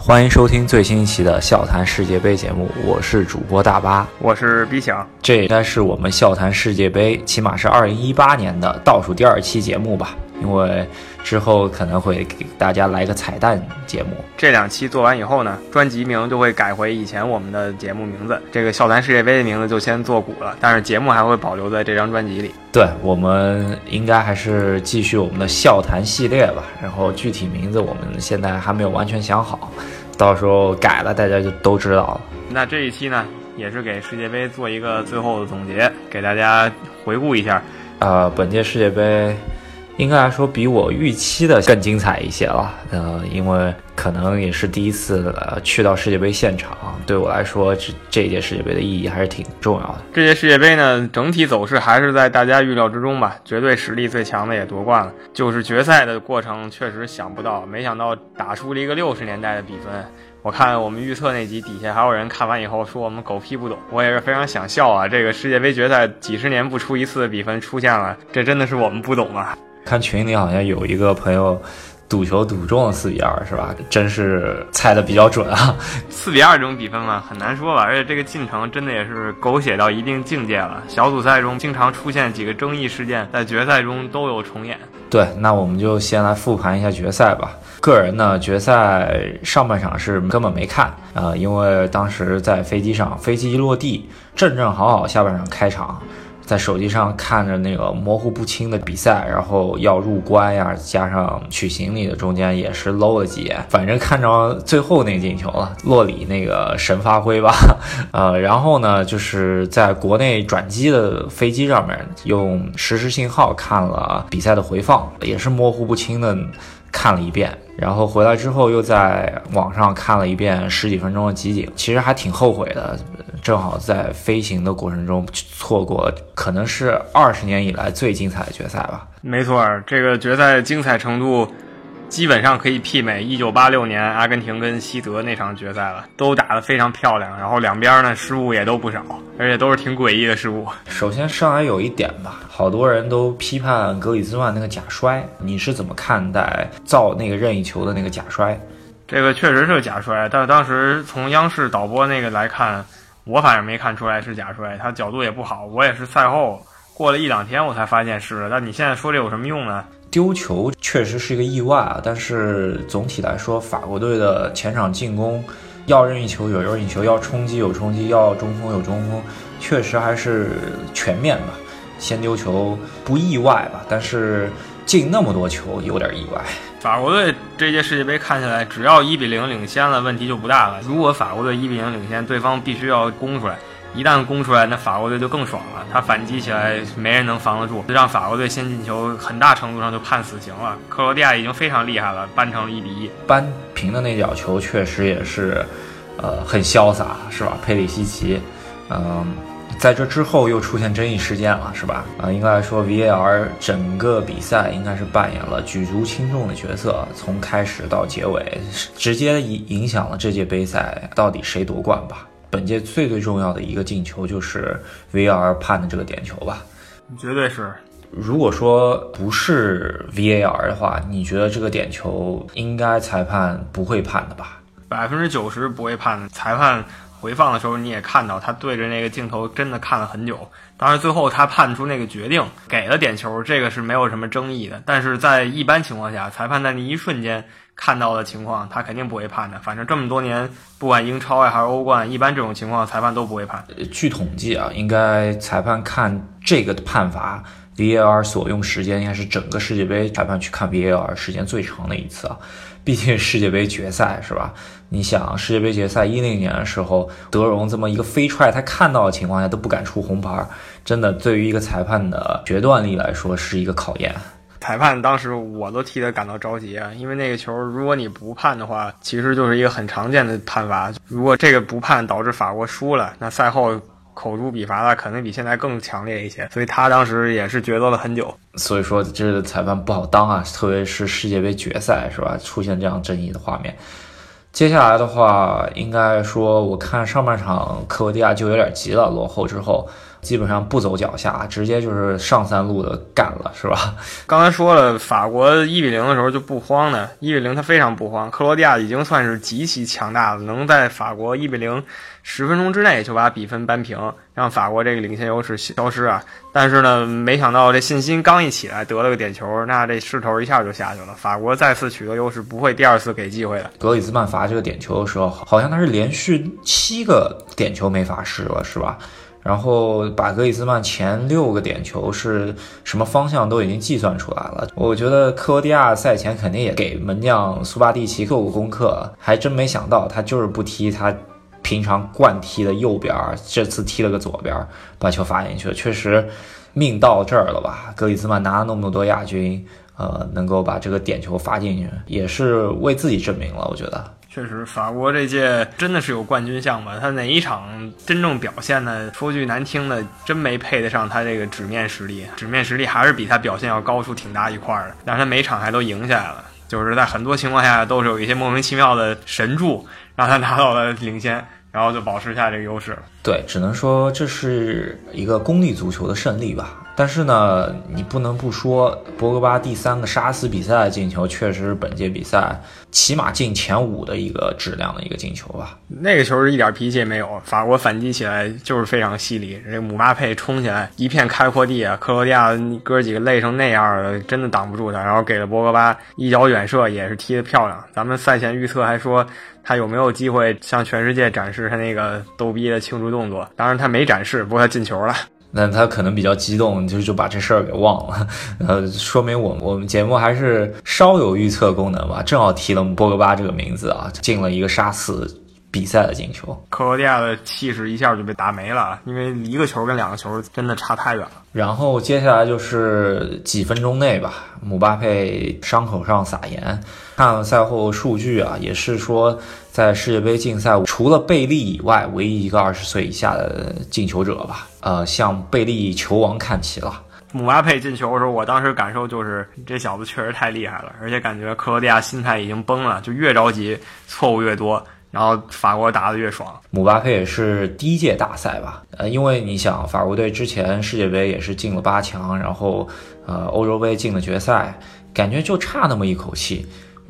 欢迎收听最新一期的笑谈世界杯节目，我是主播大巴，我是 B 强。这应该是我们笑谈世界杯，起码是二零一八年的倒数第二期节目吧。因为之后可能会给大家来个彩蛋节目。这两期做完以后呢，专辑名就会改回以前我们的节目名字，这个笑谈世界杯的名字就先做古了，但是节目还会保留在这张专辑里。对，我们应该还是继续我们的笑谈系列吧。然后具体名字我们现在还没有完全想好，到时候改了大家就都知道了。那这一期呢，也是给世界杯做一个最后的总结，给大家回顾一下。呃，本届世界杯。应该来说，比我预期的更精彩一些了。呃，因为可能也是第一次呃去到世界杯现场，对我来说，这这届世界杯的意义还是挺重要的。这届世界杯呢，整体走势还是在大家预料之中吧。绝对实力最强的也夺冠了，就是决赛的过程确实想不到，没想到打出了一个六十年代的比分。我看我们预测那集底下还有人看完以后说我们狗屁不懂，我也是非常想笑啊。这个世界杯决赛几十年不出一次的比分出现了，这真的是我们不懂啊。看群里好像有一个朋友赌球赌中了四比二，是吧？真是猜的比较准啊！四比二这种比分嘛，很难说吧。而且这个进程真的也是狗血到一定境界了。小组赛中经常出现几个争议事件，在决赛中都有重演。对，那我们就先来复盘一下决赛吧。个人呢，决赛上半场是根本没看啊，因为当时在飞机上，飞机一落地，正正好好下半场开场。在手机上看着那个模糊不清的比赛，然后要入关呀，加上取行李的中间也是搂了几眼，反正看着最后那进球了，洛里那个神发挥吧，呃，然后呢，就是在国内转机的飞机上面用实时信号看了比赛的回放，也是模糊不清的看了一遍。然后回来之后，又在网上看了一遍十几分钟的集锦，其实还挺后悔的。正好在飞行的过程中错过，可能是二十年以来最精彩的决赛吧。没错，这个决赛精彩程度。基本上可以媲美一九八六年阿根廷跟西德那场决赛了，都打得非常漂亮，然后两边呢失误也都不少，而且都是挺诡异的失误。首先上来有一点吧，好多人都批判格里兹曼那个假摔，你是怎么看待造那个任意球的那个假摔？这个确实是假摔，但是当时从央视导播那个来看，我反正没看出来是假摔，他角度也不好，我也是赛后过了一两天我才发现是。但你现在说这有什么用呢？丢球确实是一个意外啊，但是总体来说，法国队的前场进攻要任意球有任意球，要冲击有冲击，要中锋有中锋，确实还是全面吧。先丢球不意外吧，但是进那么多球有点意外。法国队这届世界杯看起来，只要一比零领先了，问题就不大了。如果法国队一比零领先，对方必须要攻出来。一旦攻出来，那法国队就更爽了。他反击起来，没人能防得住，让法国队先进球，很大程度上就判死刑了。克罗地亚已经非常厉害了，扳成了一比一。扳平的那脚球确实也是，呃，很潇洒，是吧？佩里西奇，嗯，在这之后又出现争议事件了，是吧？啊，应该来说，VAR 整个比赛应该是扮演了举足轻重的角色，从开始到结尾，直接影影响了这届杯赛到底谁夺冠吧。本届最最重要的一个进球就是 VAR 判的这个点球吧？绝对是。如果说不是 VAR 的话，你觉得这个点球应该裁判不会判的吧？百分之九十不会判的。裁判回放的时候你也看到，他对着那个镜头真的看了很久。当然最后他判出那个决定给了点球，这个是没有什么争议的。但是在一般情况下，裁判在那一瞬间。看到的情况，他肯定不会判的。反正这么多年，不管英超呀还是欧冠，一般这种情况裁判都不会判。据统计啊，应该裁判看这个判罚，VAR 所用时间应该是整个世界杯裁判去看 VAR 时间最长的一次啊。毕竟世界杯决赛是吧？你想世界杯决赛一零年的时候，德容这么一个飞踹，他看到的情况下都不敢出红牌，真的对于一个裁判的决断力来说是一个考验。裁判当时我都替他感到着急啊，因为那个球如果你不判的话，其实就是一个很常见的判罚。如果这个不判导致法国输了，那赛后口诛笔伐的可能比现在更强烈一些。所以他当时也是抉择了很久。所以说这个裁判不好当啊，特别是世界杯决赛是吧？出现这样争议的画面。接下来的话，应该说我看上半场克罗地亚就有点急了，落后之后。基本上不走脚下，直接就是上三路的干了，是吧？刚才说了，法国一比零的时候就不慌的，一比零他非常不慌。克罗地亚已经算是极其强大了，能在法国一比零十分钟之内就把比分扳平，让法国这个领先优势消失啊！但是呢，没想到这信心刚一起来得了个点球，那这势头一下就下去了。法国再次取得优势，不会第二次给机会的。格里兹曼罚这个点球的时候，好像他是连续七个点球没罚失了，是吧？然后把格里兹曼前六个点球是什么方向都已经计算出来了。我觉得克罗地亚赛前肯定也给门将苏巴蒂奇做过功课，还真没想到他就是不踢他。平常惯踢的右边，这次踢了个左边，把球发进去了。确实，命到这儿了吧？格里兹曼拿了那么多亚军，呃，能够把这个点球发进去，也是为自己证明了。我觉得，确实，法国这届真的是有冠军相吧？他哪一场真正表现呢？说句难听的，真没配得上他这个纸面实力。纸面实力还是比他表现要高出挺大一块的。但是他每场还都赢下来了，就是在很多情况下都是有一些莫名其妙的神助，让他拿到了领先。然后就保持下这个优势。对，只能说这是一个功利足球的胜利吧。但是呢，你不能不说，博格巴第三个杀死比赛的进球，确实是本届比赛起码进前五的一个质量的一个进球吧。那个球是一点脾气也没有，法国反击起来就是非常犀利。这姆巴佩冲起来一片开阔地啊，克罗地亚哥几个累成那样了，真的挡不住他。然后给了博格巴一脚远射，也是踢得漂亮。咱们赛前预测还说他有没有机会向全世界展示他那个逗逼的庆祝动作，当然他没展示，不过他进球了。那他可能比较激动，就就把这事儿给忘了，呃，说明我我们节目还是稍有预测功能吧。正好提了波格巴这个名字啊，进了一个杀死比赛的进球。克罗地亚的气势一下就被打没了，因为一个球跟两个球真的差太远了。然后接下来就是几分钟内吧，姆巴佩伤口上撒盐。看了赛后数据啊，也是说在世界杯竞赛除了贝利以外，唯一一个二十岁以下的进球者吧。呃，向贝利球王看齐了。姆巴佩进球的时候，我当时感受就是这小子确实太厉害了，而且感觉克罗地亚心态已经崩了，就越着急错误越多，然后法国打得越爽。姆巴佩也是第一届大赛吧？呃，因为你想，法国队之前世界杯也是进了八强，然后呃欧洲杯进了决赛，感觉就差那么一口气。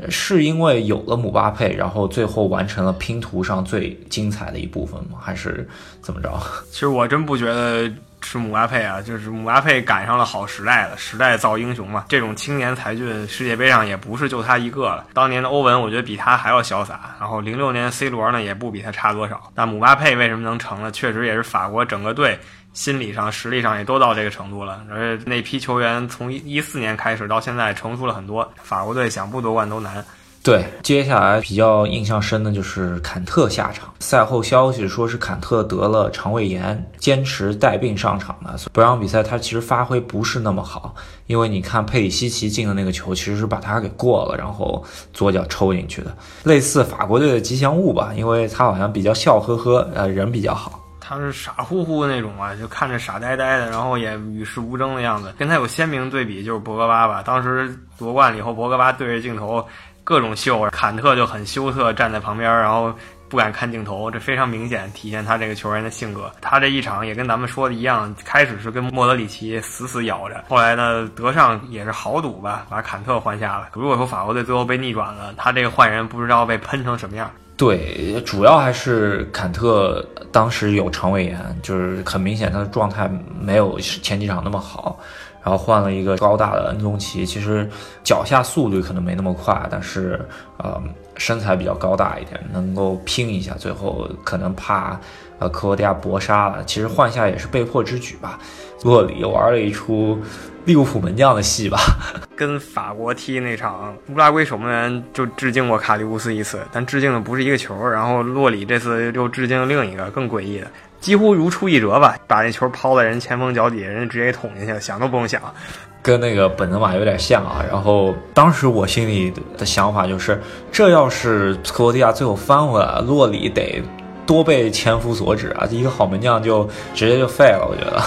是因为有了姆巴佩，然后最后完成了拼图上最精彩的一部分吗？还是怎么着？其实我真不觉得是姆巴佩啊，就是姆巴佩赶上了好时代了，时代造英雄嘛。这种青年才俊，世界杯上也不是就他一个了。当年的欧文，我觉得比他还要潇洒。然后零六年 C 罗呢，也不比他差多少。但姆巴佩为什么能成呢？确实也是法国整个队。心理上、实力上也都到这个程度了，而且那批球员从一四年开始到现在成熟了很多，法国队想不夺冠都难。对，接下来比较印象深的就是坎特下场。赛后消息说是坎特得了肠胃炎，坚持带病上场的。本场比赛他其实发挥不是那么好，因为你看佩里西奇进的那个球其实是把他给过了，然后左脚抽进去的，类似法国队的吉祥物吧，因为他好像比较笑呵呵，呃，人比较好。他是傻乎乎的那种啊，就看着傻呆呆的，然后也与世无争的样子。跟他有鲜明对比就是博格巴吧。当时夺冠了以后，博格巴对着镜头各种秀，坎特就很羞涩站在旁边，然后不敢看镜头。这非常明显体现他这个球员的性格。他这一场也跟咱们说的一样，开始是跟莫德里奇死死咬着，后来呢德尚也是豪赌吧，把坎特换下了。如果说法国队最后被逆转了，他这个换人不知道被喷成什么样。对，主要还是坎特当时有肠胃炎，就是很明显他的状态没有前几场那么好，然后换了一个高大的恩宗奇，其实脚下速率可能没那么快，但是呃身材比较高大一点，能够拼一下，最后可能怕呃克罗地亚搏杀了，其实换下也是被迫之举吧。洛里玩了一出利物浦门将的戏吧。跟法国踢那场，乌拉圭守门员就致敬过卡利乌斯一次，但致敬的不是一个球。然后洛里这次又致敬另一个更诡异的，几乎如出一辙吧，把那球抛在人前锋脚底下，人家直接捅进去了，想都不用想。跟那个本泽马有点像啊。然后当时我心里的想法就是，这要是克罗地亚最后翻回来，洛里得多被前夫所指啊！一个好门将就直接就废了，我觉得。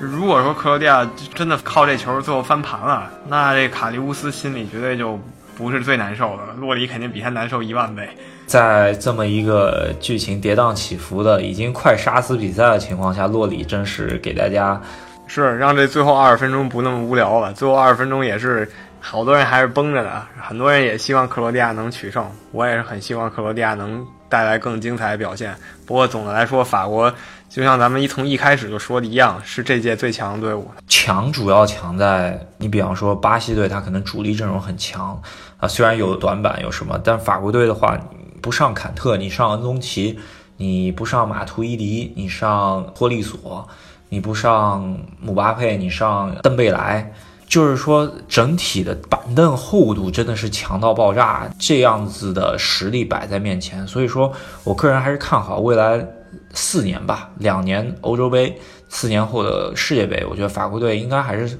如果说克罗地亚真的靠这球最后翻盘了，那这卡利乌斯心里绝对就不是最难受的了。洛里肯定比他难受一万倍。在这么一个剧情跌宕起伏的、已经快杀死比赛的情况下，洛里真是给大家是让这最后二十分钟不那么无聊了。最后二十分钟也是好多人还是绷着的，很多人也希望克罗地亚能取胜，我也是很希望克罗地亚能带来更精彩的表现。不过总的来说，法国就像咱们一从一开始就说的一样，是这届最强的队伍。强主要强在你，比方说巴西队，他可能主力阵容很强啊，虽然有短板有什么，但法国队的话。不上坎特，你上恩宗奇；你不上马图伊迪，你上托利索；你不上姆巴佩，你上邓贝莱。就是说，整体的板凳厚度真的是强到爆炸，这样子的实力摆在面前。所以说我个人还是看好未来四年吧，两年欧洲杯，四年后的世界杯，我觉得法国队应该还是。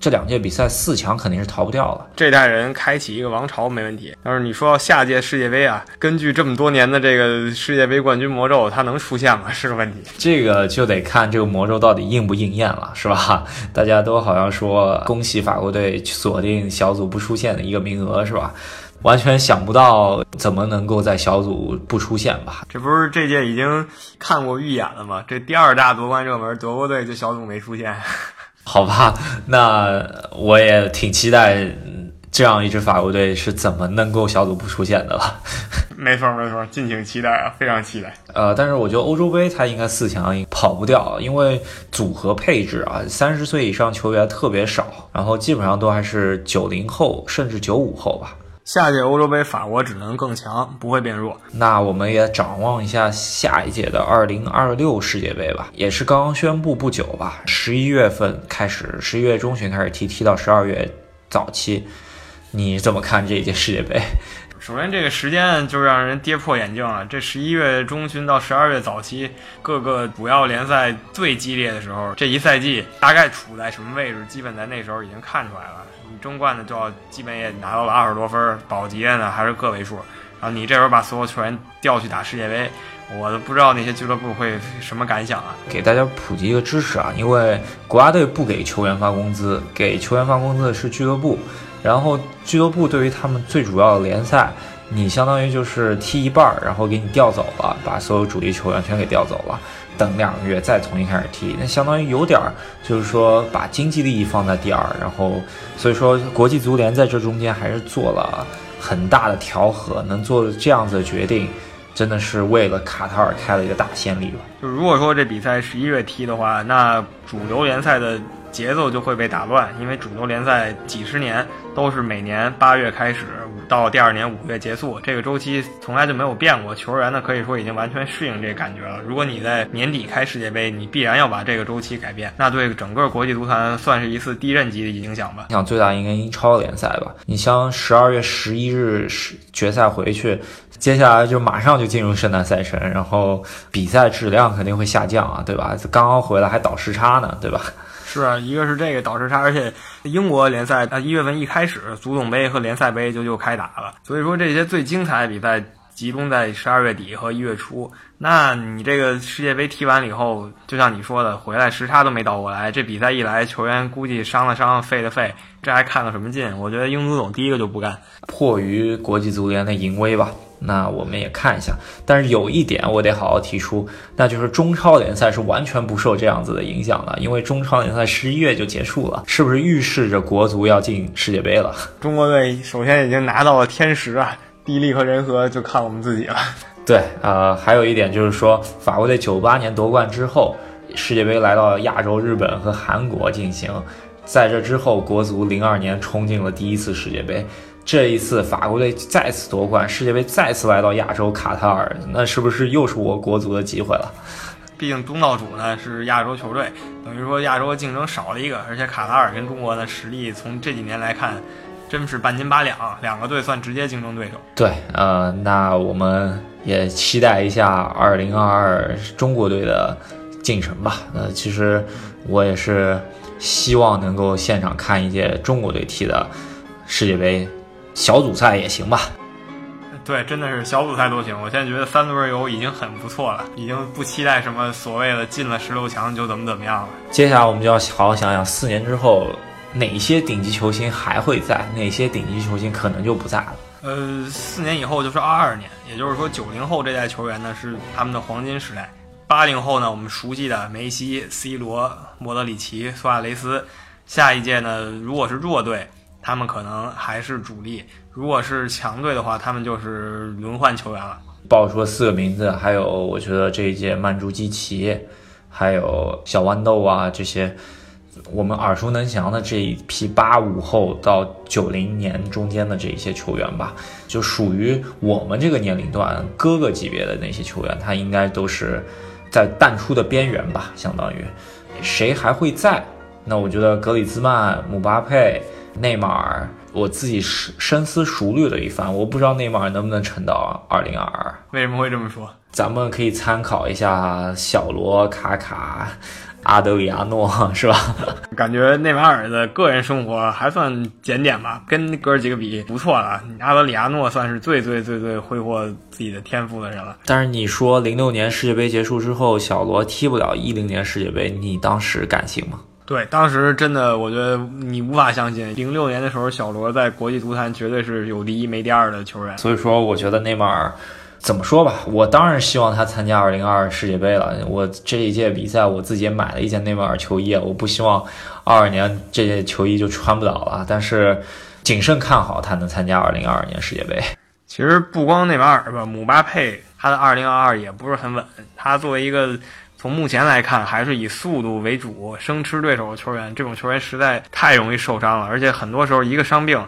这两届比赛四强肯定是逃不掉了。这代人开启一个王朝没问题。但是你说到下届世界杯啊，根据这么多年的这个世界杯冠军魔咒，它能出现吗？是个问题。这个就得看这个魔咒到底应不应验了，是吧？大家都好像说恭喜法国队锁定小组不出现的一个名额，是吧？完全想不到怎么能够在小组不出现吧？这不是这届已经看过预演了吗？这第二大夺冠热门德国队就小组没出现。好吧，那我也挺期待这样一支法国队是怎么能够小组不出线的了。没 错没错，敬请期待啊，非常期待。呃，但是我觉得欧洲杯他应该四强跑不掉，因为组合配置啊，三十岁以上球员特别少，然后基本上都还是九零后甚至九五后吧。下届欧洲杯，法国只能更强，不会变弱。那我们也展望一下下一届的二零二六世界杯吧，也是刚刚宣布不久吧，十一月份开始，十一月中旬开始踢，踢到十二月早期。你怎么看这一届世界杯？首先，这个时间就让人跌破眼镜了。这十一月中旬到十二月早期，各个主要联赛最激烈的时候，这一赛季大概处在什么位置，基本在那时候已经看出来了。你争冠的就要基本也拿到了二十多分，保级的呢还是个位数。然后你这时候把所有球员调去打世界杯，我都不知道那些俱乐部会什么感想啊！给大家普及一个知识啊，因为国家队不给球员发工资，给球员发工资的是俱乐部。然后俱乐部对于他们最主要的联赛，你相当于就是踢一半儿，然后给你调走了，把所有主力球员全给调走了，等两个月再重新开始踢，那相当于有点儿就是说把经济利益放在第二，然后所以说国际足联在这中间还是做了很大的调和，能做这样子的决定，真的是为了卡塔尔开了一个大先例吧。就如果说这比赛十一月踢的话，那主流联赛的。节奏就会被打乱，因为主流联赛几十年都是每年八月开始，到第二年五月结束，这个周期从来就没有变过。球员呢，可以说已经完全适应这感觉了。如果你在年底开世界杯，你必然要把这个周期改变，那对整个国际足坛算是一次地震级的影响吧。影响最大应该英超联赛吧？你像十二月十一日是决赛回去，接下来就马上就进入圣诞赛程，然后比赛质量肯定会下降啊，对吧？刚刚回来还倒时差呢，对吧？是啊，一个是这个倒时差，而且英国联赛啊一月份一开始，足总杯和联赛杯就就开打了，所以说这些最精彩的比赛集中在十二月底和一月初。那你这个世界杯踢完了以后，就像你说的，回来时差都没倒过来，这比赛一来，球员估计伤了伤，废了废，这还看个什么劲？我觉得英足总第一个就不干，迫于国际足联的淫威吧。那我们也看一下，但是有一点我得好好提出，那就是中超联赛是完全不受这样子的影响的，因为中超联赛十一月就结束了，是不是预示着国足要进世界杯了？中国队首先已经拿到了天时啊，地利和人和就看我们自己了。对，呃，还有一点就是说，法国队九八年夺冠之后，世界杯来到亚洲，日本和韩国进行，在这之后，国足零二年冲进了第一次世界杯。这一次法国队再次夺冠，世界杯再次来到亚洲卡塔尔，那是不是又是我国足的机会了？毕竟东道主呢是亚洲球队，等于说亚洲竞争少了一个，而且卡塔尔跟中国的实力从这几年来看，真是半斤八两，两个队算直接竞争对手。对，呃，那我们也期待一下二零二二中国队的进程吧。呃，其实我也是希望能够现场看一届中国队踢的世界杯。小组赛也行吧，对，真的是小组赛都行。我现在觉得三轮游已经很不错了，已经不期待什么所谓的进了十六强就怎么怎么样了。接下来我们就要好好想想，四年之后哪些顶级球星还会在，哪些顶级球星可能就不在了。呃，四年以后就是二二年，也就是说九零后这代球员呢是他们的黄金时代。八零后呢，我们熟悉的梅西、C 罗、莫德里奇、苏亚雷斯。下一届呢，如果是弱队，他们可能还是主力；如果是强队的话，他们就是轮换球员了。报出四个名字，还有我觉得这一届曼朱基奇，还有小豌豆啊这些。我们耳熟能详的这一批八五后到九零年中间的这一些球员吧，就属于我们这个年龄段哥哥级别的那些球员，他应该都是在淡出的边缘吧。相当于谁还会在？那我觉得格里兹曼、姆巴佩、内马尔，我自己深深思熟虑了一番，我不知道内马尔能不能撑到二零二二。为什么会这么说？咱们可以参考一下小罗、卡卡。阿德里亚诺 是吧？感觉内马尔的个人生活还算检点吧，跟哥几个比不错了。阿德里亚诺算是最最最最挥霍自己的天赋的人了。但是你说零六年世界杯结束之后，小罗踢不了一零年世界杯，你当时敢信吗？对，当时真的，我觉得你无法相信，零六年的时候，小罗在国际足坛绝对是有第一没第二的球员。所以说，我觉得内马尔。怎么说吧，我当然希望他参加二零二二世界杯了。我这一届比赛，我自己也买了一件内马尔球衣，我不希望二二年这件球衣就穿不了了。但是谨慎看好他能参加二零二二年世界杯。其实不光内马尔吧，姆巴佩他的二零二二也不是很稳。他作为一个从目前来看还是以速度为主、生吃对手的球员，这种球员实在太容易受伤了，而且很多时候一个伤病。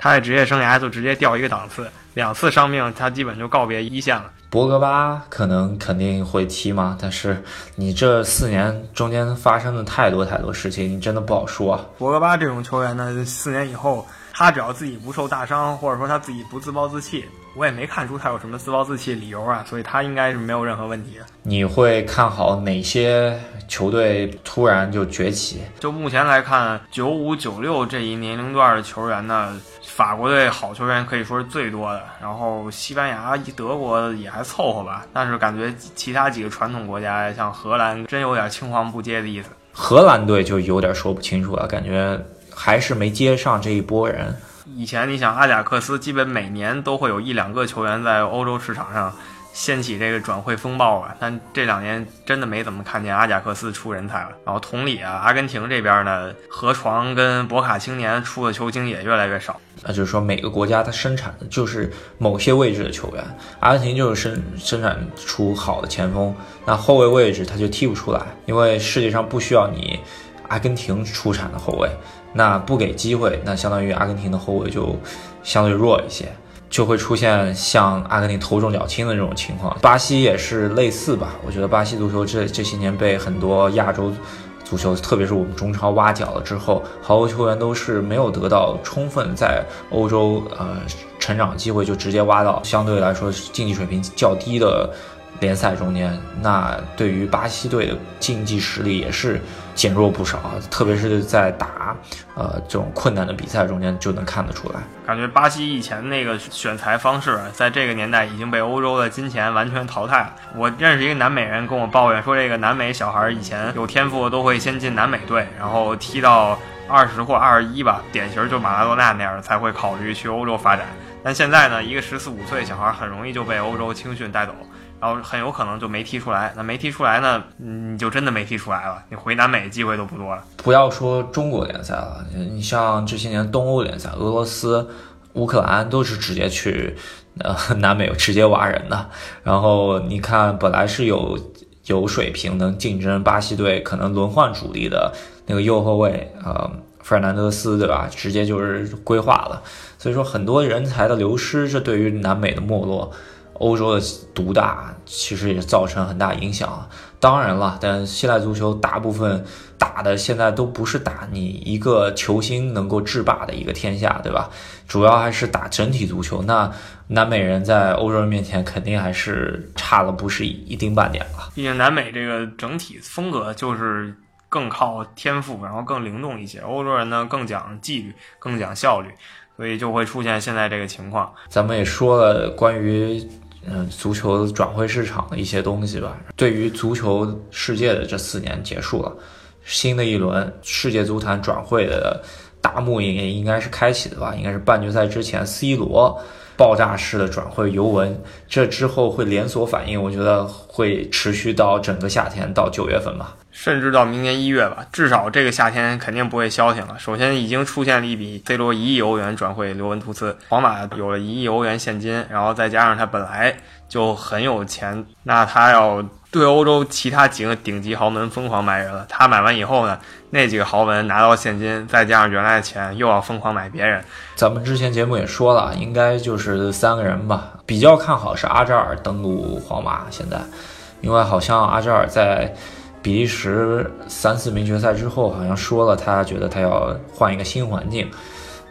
他的职业生涯就直接掉一个档次，两次伤病，他基本就告别一线了。博格巴可能肯定会踢嘛，但是你这四年中间发生的太多太多事情，你真的不好说。博格巴这种球员呢，四年以后，他只要自己不受大伤，或者说他自己不自暴自弃，我也没看出他有什么自暴自弃理由啊，所以他应该是没有任何问题。你会看好哪些球队突然就崛起？就目前来看，九五九六这一年龄段的球员呢？法国队好球员可以说是最多的，然后西班牙、德国也还凑合吧，但是感觉其他几个传统国家，像荷兰，真有点青黄不接的意思。荷兰队就有点说不清楚了，感觉还是没接上这一波人。以前你想，阿贾克斯基本每年都会有一两个球员在欧洲市场上。掀起这个转会风暴啊，但这两年真的没怎么看见阿贾克斯出人才了。然后同理啊，阿根廷这边呢，河床跟博卡青年出的球星也越来越少。那就是说，每个国家它生产的就是某些位置的球员。阿根廷就是生生产出好的前锋，那后卫位置他就踢不出来，因为世界上不需要你阿根廷出产的后卫。那不给机会，那相当于阿根廷的后卫就相对弱一些。就会出现像阿根廷头重脚轻的这种情况，巴西也是类似吧？我觉得巴西足球这这些年被很多亚洲足球，特别是我们中超挖角了之后，好多球员都是没有得到充分在欧洲呃成长机会，就直接挖到相对来说竞技水平较低的。联赛中间，那对于巴西队的竞技实力也是减弱不少，特别是在打呃这种困难的比赛中间就能看得出来。感觉巴西以前那个选材方式，在这个年代已经被欧洲的金钱完全淘汰了。我认识一个南美人跟我抱怨说，这个南美小孩以前有天赋都会先进南美队，然后踢到二十或二十一吧，典型就马拉多纳那样才会考虑去欧洲发展。但现在呢，一个十四五岁小孩很容易就被欧洲青训带走。然后很有可能就没踢出来，那没踢出来呢，你就真的没踢出来了，你回南美的机会都不多了。不要说中国联赛了，你像这些年东欧联赛，俄罗斯、乌克兰都是直接去呃南美直接挖人的。然后你看，本来是有有水平能竞争巴西队可能轮换主力的那个右后卫，呃，费尔南德斯，对吧？直接就是规划了。所以说，很多人才的流失，这对于南美的没落。欧洲的独大其实也造成很大影响。当然了，但现代足球大部分打的现在都不是打你一个球星能够制霸的一个天下，对吧？主要还是打整体足球。那南美人在欧洲人面前肯定还是差了不是一丁半点了。毕竟南美这个整体风格就是更靠天赋，然后更灵动一些。欧洲人呢更讲纪律，更讲效率，所以就会出现现在这个情况。咱们也说了关于。嗯，足球转会市场的一些东西吧。对于足球世界的这四年结束了，新的一轮世界足坛转会的大幕也应该是开启的吧？应该是半决赛之前，C 罗爆炸式的转会尤文，这之后会连锁反应，我觉得会持续到整个夏天到九月份吧。甚至到明年一月吧，至少这个夏天肯定不会消停了。首先，已经出现了一笔 C 罗一亿欧元转会尤文图斯，皇马有了一亿欧元现金，然后再加上他本来就很有钱，那他要对欧洲其他几个顶级豪门疯狂买人了。他买完以后呢，那几个豪门拿到现金，再加上原来的钱，又要疯狂买别人。咱们之前节目也说了，应该就是三个人吧，比较看好是阿扎尔登陆皇马。现在，因为好像阿扎尔在。比利时三四名决赛之后，好像说了，他觉得他要换一个新环境，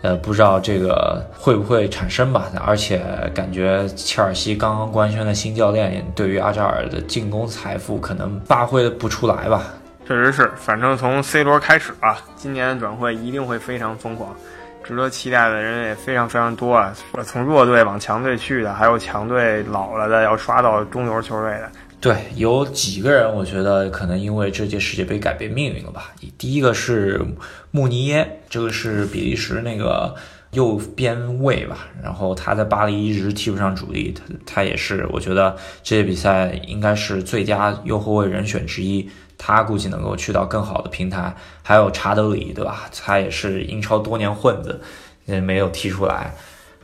呃，不知道这个会不会产生吧。而且感觉切尔西刚刚官宣的新教练，对于阿扎尔的进攻财富可能发挥的不出来吧。确实是，反正从 C 罗开始啊，今年的转会一定会非常疯狂，值得期待的人也非常非常多啊。从弱队往强队去的，还有强队老了的要刷到中游球队的。对，有几个人，我觉得可能因为这届世界杯改变命运了吧。第一个是穆尼耶，这个是比利时那个右边卫吧，然后他在巴黎一直踢不上主力，他他也是，我觉得这届比赛应该是最佳右后卫人选之一，他估计能够去到更好的平台。还有查德里，对吧？他也是英超多年混子，也没有踢出来。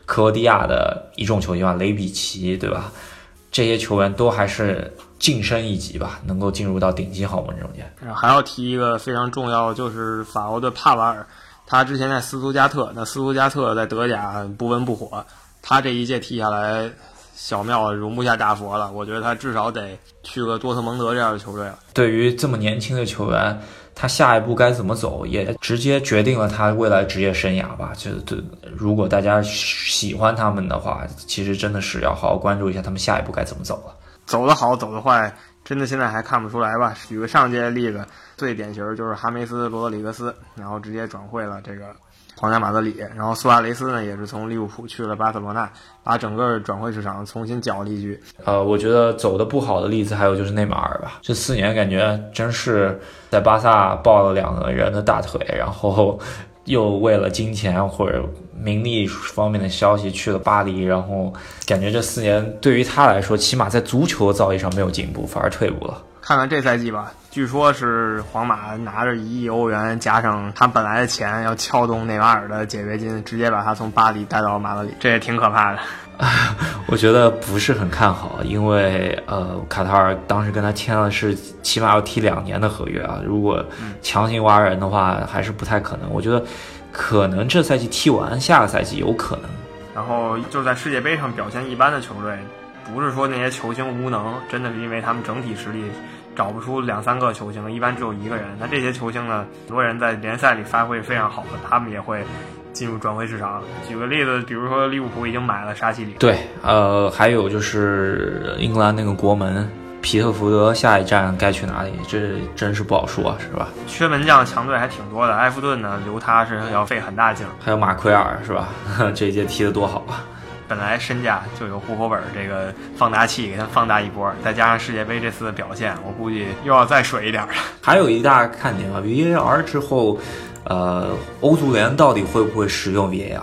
克罗地亚的一众球员雷比奇，对吧？这些球员都还是晋升一级吧，能够进入到顶级豪门中间。还要提一个非常重要，就是法国的帕瓦尔，他之前在斯图加特，那斯图加特在德甲不温不火，他这一届踢下来，小庙容不下大佛了。我觉得他至少得去个多特蒙德这样的球队了。对于这么年轻的球员。他下一步该怎么走，也直接决定了他未来职业生涯吧。就对，如果大家喜欢他们的话，其实真的是要好好关注一下他们下一步该怎么走了。走得好，走得坏，真的现在还看不出来吧？举个上届的例子，最典型就是哈梅斯·罗德里格斯，然后直接转会了这个。皇家马德里，然后苏亚雷斯呢，也是从利物浦去了巴塞罗那，把整个转会市场重新搅了一局。呃，我觉得走的不好的例子还有就是内马尔吧，这四年感觉真是在巴萨抱了两个人的大腿，然后又为了金钱或者名利方面的消息去了巴黎，然后感觉这四年对于他来说，起码在足球的造诣上没有进步，反而退步了。看看这赛季吧，据说是皇马拿着一亿欧元加上他本来的钱，要撬动内马尔的解约金，直接把他从巴黎带到马德里，这也挺可怕的。我觉得不是很看好，因为呃，卡塔尔当时跟他签了是起码要踢两年的合约啊，如果强行挖人的话，还是不太可能。我觉得可能这赛季踢完，下个赛季有可能。然后就是在世界杯上表现一般的球队。不是说那些球星无能，真的是因为他们整体实力找不出两三个球星，一般只有一个人。那这些球星呢，很多人在联赛里发挥非常好的，他们也会进入转会市场。举个例子，比如说利物浦已经买了沙奇里。对，呃，还有就是英格兰那个国门皮特福德，下一站该去哪里？这真是不好说，是吧？缺门将强队还挺多的，埃弗顿呢留他是要费很大劲。还有马奎尔，是吧？这一届踢得多好啊！本来身价就有户口本这个放大器给他放大一波，再加上世界杯这次的表现，我估计又要再水一点了。还有一大看点啊，VAR 之后，呃，欧足联到底会不会使用 VAR？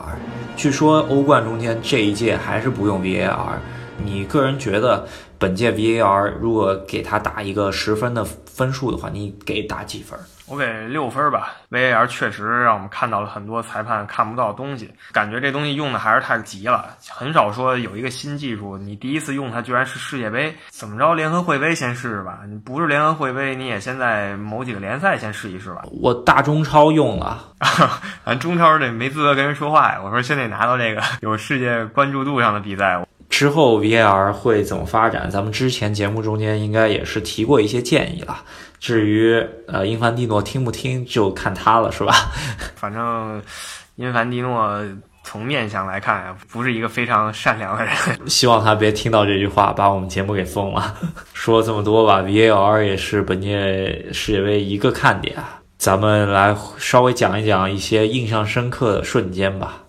据说欧冠中间这一届还是不用 VAR。你个人觉得本届 VAR 如果给他打一个十分的分数的话，你给打几分？我给六分吧。VAR 确实让我们看到了很多裁判看不到的东西，感觉这东西用的还是太急了。很少说有一个新技术，你第一次用它居然是世界杯，怎么着？联合会杯先试试吧。你不是联合会杯，你也先在某几个联赛先试一试吧。我大中超用了，咱中超这没资格跟人说话呀。我说先得拿到这个有世界关注度上的比赛。之后 VAR 会怎么发展？咱们之前节目中间应该也是提过一些建议了。至于呃，英凡蒂诺听不听，就看他了，是吧？反正英凡蒂诺从面相来看，不是一个非常善良的人。希望他别听到这句话，把我们节目给封了。说这么多吧，VAR 也是本届世界杯一个看点。咱们来稍微讲一讲一些印象深刻的瞬间吧。